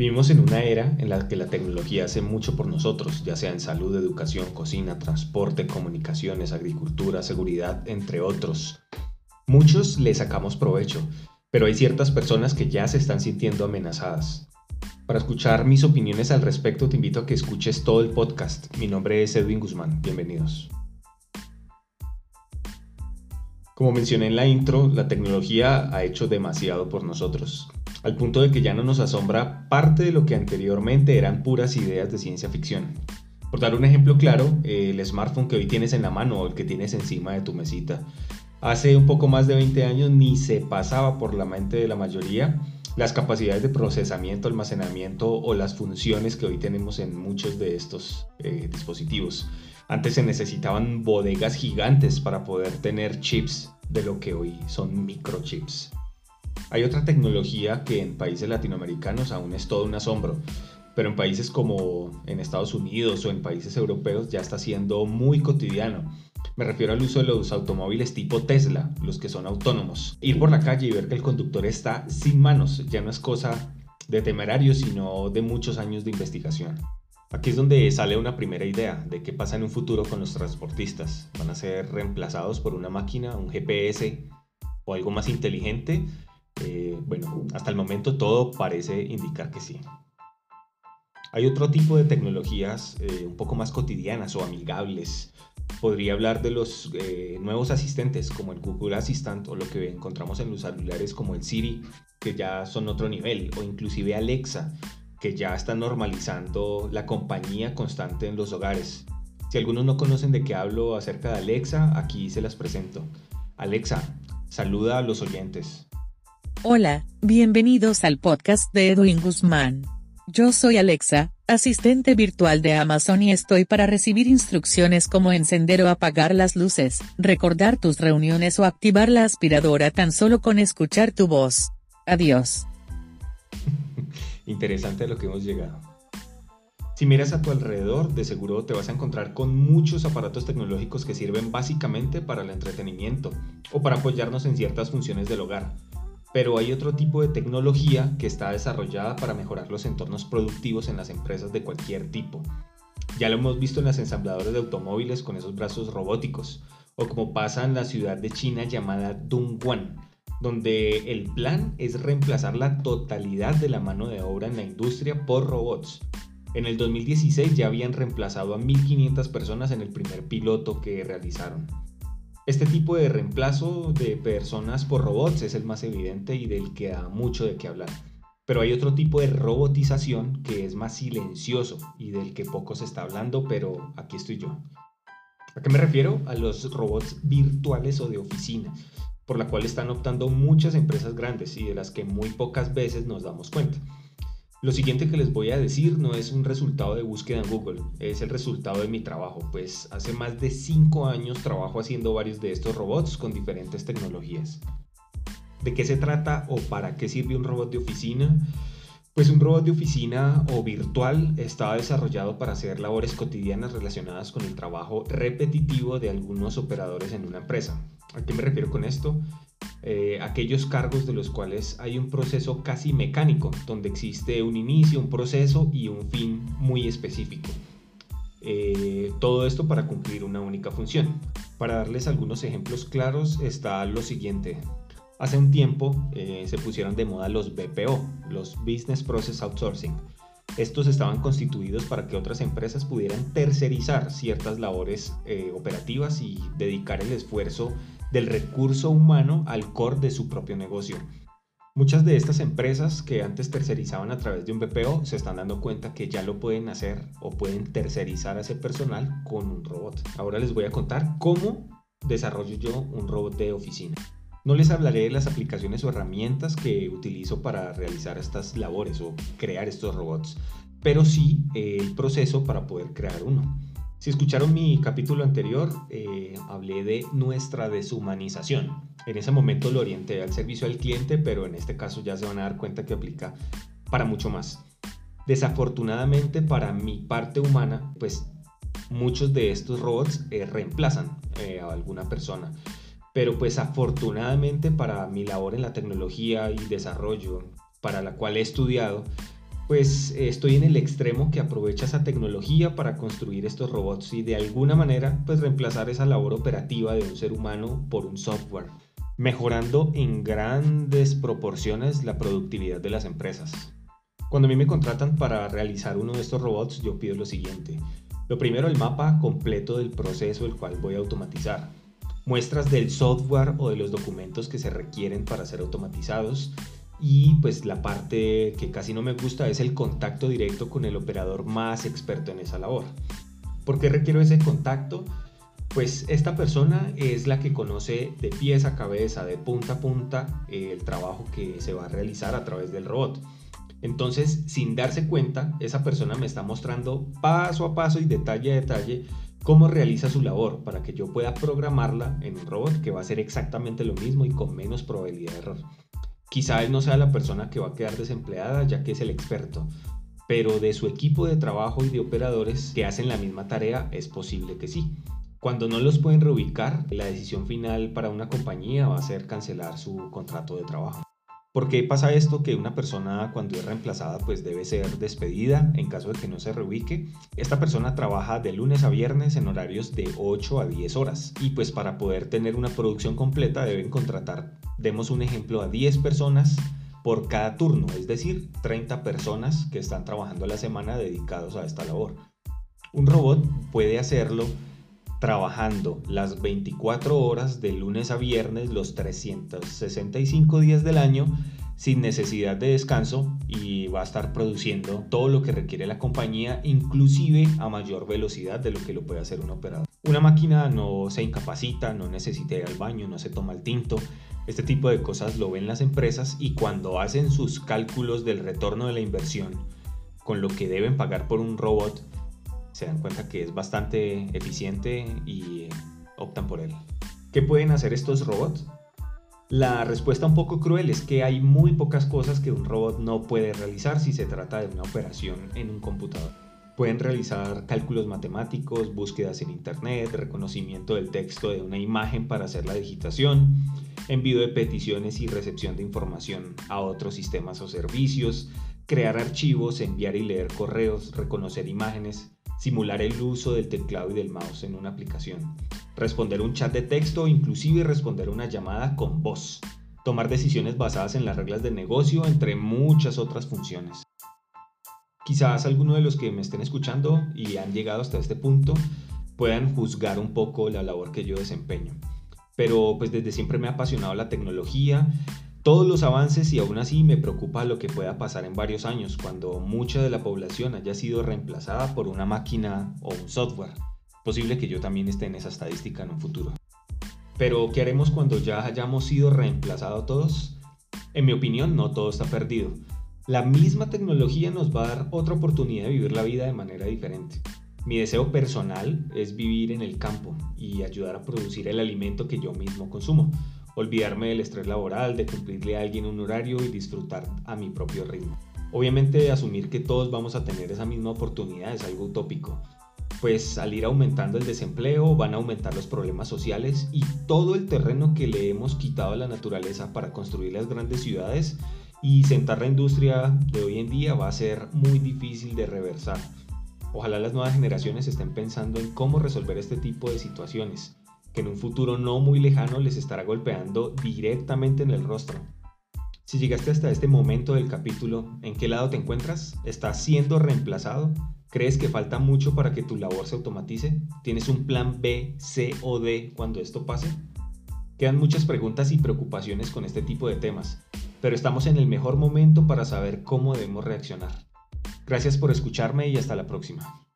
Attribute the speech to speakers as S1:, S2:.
S1: Vivimos en una era en la que la tecnología hace mucho por nosotros, ya sea en salud, educación, cocina, transporte, comunicaciones, agricultura, seguridad, entre otros. Muchos le sacamos provecho, pero hay ciertas personas que ya se están sintiendo amenazadas. Para escuchar mis opiniones al respecto te invito a que escuches todo el podcast. Mi nombre es Edwin Guzmán, bienvenidos. Como mencioné en la intro, la tecnología ha hecho demasiado por nosotros al punto de que ya no nos asombra parte de lo que anteriormente eran puras ideas de ciencia ficción. Por dar un ejemplo claro, el smartphone que hoy tienes en la mano o el que tienes encima de tu mesita, hace un poco más de 20 años ni se pasaba por la mente de la mayoría las capacidades de procesamiento, almacenamiento o las funciones que hoy tenemos en muchos de estos eh, dispositivos. Antes se necesitaban bodegas gigantes para poder tener chips de lo que hoy son microchips. Hay otra tecnología que en países latinoamericanos aún es todo un asombro, pero en países como en Estados Unidos o en países europeos ya está siendo muy cotidiano. Me refiero al uso de los automóviles tipo Tesla, los que son autónomos. Ir por la calle y ver que el conductor está sin manos ya no es cosa de temerario, sino de muchos años de investigación. Aquí es donde sale una primera idea de qué pasa en un futuro con los transportistas. ¿Van a ser reemplazados por una máquina, un GPS o algo más inteligente? Eh, bueno, hasta el momento todo parece indicar que sí. Hay otro tipo de tecnologías eh, un poco más cotidianas o amigables. Podría hablar de los eh, nuevos asistentes como el Google Assistant o lo que encontramos en los celulares como el Siri, que ya son otro nivel, o inclusive Alexa, que ya está normalizando la compañía constante en los hogares. Si algunos no conocen de qué hablo acerca de Alexa, aquí se las presento. Alexa, saluda a los oyentes.
S2: Hola, bienvenidos al podcast de Edwin Guzmán. Yo soy Alexa, asistente virtual de Amazon y estoy para recibir instrucciones como encender o apagar las luces, recordar tus reuniones o activar la aspiradora tan solo con escuchar tu voz. Adiós.
S1: Interesante lo que hemos llegado. Si miras a tu alrededor, de seguro te vas a encontrar con muchos aparatos tecnológicos que sirven básicamente para el entretenimiento o para apoyarnos en ciertas funciones del hogar pero hay otro tipo de tecnología que está desarrollada para mejorar los entornos productivos en las empresas de cualquier tipo. Ya lo hemos visto en las ensambladoras de automóviles con esos brazos robóticos, o como pasa en la ciudad de China llamada Dongguan, donde el plan es reemplazar la totalidad de la mano de obra en la industria por robots. En el 2016 ya habían reemplazado a 1.500 personas en el primer piloto que realizaron. Este tipo de reemplazo de personas por robots es el más evidente y del que da mucho de qué hablar. Pero hay otro tipo de robotización que es más silencioso y del que poco se está hablando, pero aquí estoy yo. ¿A qué me refiero? A los robots virtuales o de oficina, por la cual están optando muchas empresas grandes y de las que muy pocas veces nos damos cuenta. Lo siguiente que les voy a decir no es un resultado de búsqueda en Google, es el resultado de mi trabajo, pues hace más de 5 años trabajo haciendo varios de estos robots con diferentes tecnologías. ¿De qué se trata o para qué sirve un robot de oficina? Pues un robot de oficina o virtual está desarrollado para hacer labores cotidianas relacionadas con el trabajo repetitivo de algunos operadores en una empresa. ¿A qué me refiero con esto? Eh, aquellos cargos de los cuales hay un proceso casi mecánico, donde existe un inicio, un proceso y un fin muy específico. Eh, todo esto para cumplir una única función. Para darles algunos ejemplos claros está lo siguiente. Hace un tiempo eh, se pusieron de moda los BPO, los Business Process Outsourcing. Estos estaban constituidos para que otras empresas pudieran tercerizar ciertas labores operativas y dedicar el esfuerzo del recurso humano al core de su propio negocio. Muchas de estas empresas que antes tercerizaban a través de un BPO se están dando cuenta que ya lo pueden hacer o pueden tercerizar a ese personal con un robot. Ahora les voy a contar cómo desarrollo yo un robot de oficina. No les hablaré de las aplicaciones o herramientas que utilizo para realizar estas labores o crear estos robots, pero sí el proceso para poder crear uno. Si escucharon mi capítulo anterior, eh, hablé de nuestra deshumanización. En ese momento lo orienté al servicio al cliente, pero en este caso ya se van a dar cuenta que aplica para mucho más. Desafortunadamente para mi parte humana, pues muchos de estos robots eh, reemplazan eh, a alguna persona. Pero pues afortunadamente para mi labor en la tecnología y desarrollo, para la cual he estudiado, pues estoy en el extremo que aprovecha esa tecnología para construir estos robots y de alguna manera pues reemplazar esa labor operativa de un ser humano por un software, mejorando en grandes proporciones la productividad de las empresas. Cuando a mí me contratan para realizar uno de estos robots, yo pido lo siguiente. Lo primero, el mapa completo del proceso el cual voy a automatizar. Muestras del software o de los documentos que se requieren para ser automatizados y pues la parte que casi no me gusta es el contacto directo con el operador más experto en esa labor. ¿Por qué requiero ese contacto? Pues esta persona es la que conoce de pies a cabeza, de punta a punta, el trabajo que se va a realizar a través del robot. Entonces, sin darse cuenta, esa persona me está mostrando paso a paso y detalle a detalle cómo realiza su labor para que yo pueda programarla en un robot que va a hacer exactamente lo mismo y con menos probabilidad de error. Quizá él no sea la persona que va a quedar desempleada ya que es el experto, pero de su equipo de trabajo y de operadores que hacen la misma tarea es posible que sí. Cuando no los pueden reubicar, la decisión final para una compañía va a ser cancelar su contrato de trabajo. ¿Por qué pasa esto? Que una persona cuando es reemplazada pues debe ser despedida en caso de que no se reubique. Esta persona trabaja de lunes a viernes en horarios de 8 a 10 horas y pues para poder tener una producción completa deben contratar, demos un ejemplo, a 10 personas por cada turno, es decir, 30 personas que están trabajando a la semana dedicados a esta labor. Un robot puede hacerlo trabajando las 24 horas de lunes a viernes, los 365 días del año, sin necesidad de descanso y va a estar produciendo todo lo que requiere la compañía, inclusive a mayor velocidad de lo que lo puede hacer un operador. Una máquina no se incapacita, no necesita ir al baño, no se toma el tinto. Este tipo de cosas lo ven las empresas y cuando hacen sus cálculos del retorno de la inversión con lo que deben pagar por un robot, se dan cuenta que es bastante eficiente y optan por él. ¿Qué pueden hacer estos robots? La respuesta un poco cruel es que hay muy pocas cosas que un robot no puede realizar si se trata de una operación en un computador. Pueden realizar cálculos matemáticos, búsquedas en Internet, reconocimiento del texto de una imagen para hacer la digitación, envío de peticiones y recepción de información a otros sistemas o servicios, crear archivos, enviar y leer correos, reconocer imágenes, simular el uso del teclado y del mouse en una aplicación, responder un chat de texto inclusive responder una llamada con voz, tomar decisiones basadas en las reglas del negocio, entre muchas otras funciones. Quizás alguno de los que me estén escuchando y han llegado hasta este punto puedan juzgar un poco la labor que yo desempeño. Pero pues desde siempre me ha apasionado la tecnología todos los avances y aún así me preocupa lo que pueda pasar en varios años cuando mucha de la población haya sido reemplazada por una máquina o un software. Posible que yo también esté en esa estadística en un futuro. Pero, ¿qué haremos cuando ya hayamos sido reemplazados todos? En mi opinión, no todo está perdido. La misma tecnología nos va a dar otra oportunidad de vivir la vida de manera diferente. Mi deseo personal es vivir en el campo y ayudar a producir el alimento que yo mismo consumo olvidarme del estrés laboral, de cumplirle a alguien un horario y disfrutar a mi propio ritmo. Obviamente asumir que todos vamos a tener esa misma oportunidad es algo utópico, pues al ir aumentando el desempleo van a aumentar los problemas sociales y todo el terreno que le hemos quitado a la naturaleza para construir las grandes ciudades y sentar la industria de hoy en día va a ser muy difícil de reversar. Ojalá las nuevas generaciones estén pensando en cómo resolver este tipo de situaciones que en un futuro no muy lejano les estará golpeando directamente en el rostro. Si llegaste hasta este momento del capítulo, ¿en qué lado te encuentras? ¿Estás siendo reemplazado? ¿Crees que falta mucho para que tu labor se automatice? ¿Tienes un plan B, C o D cuando esto pase? Quedan muchas preguntas y preocupaciones con este tipo de temas, pero estamos en el mejor momento para saber cómo debemos reaccionar. Gracias por escucharme y hasta la próxima.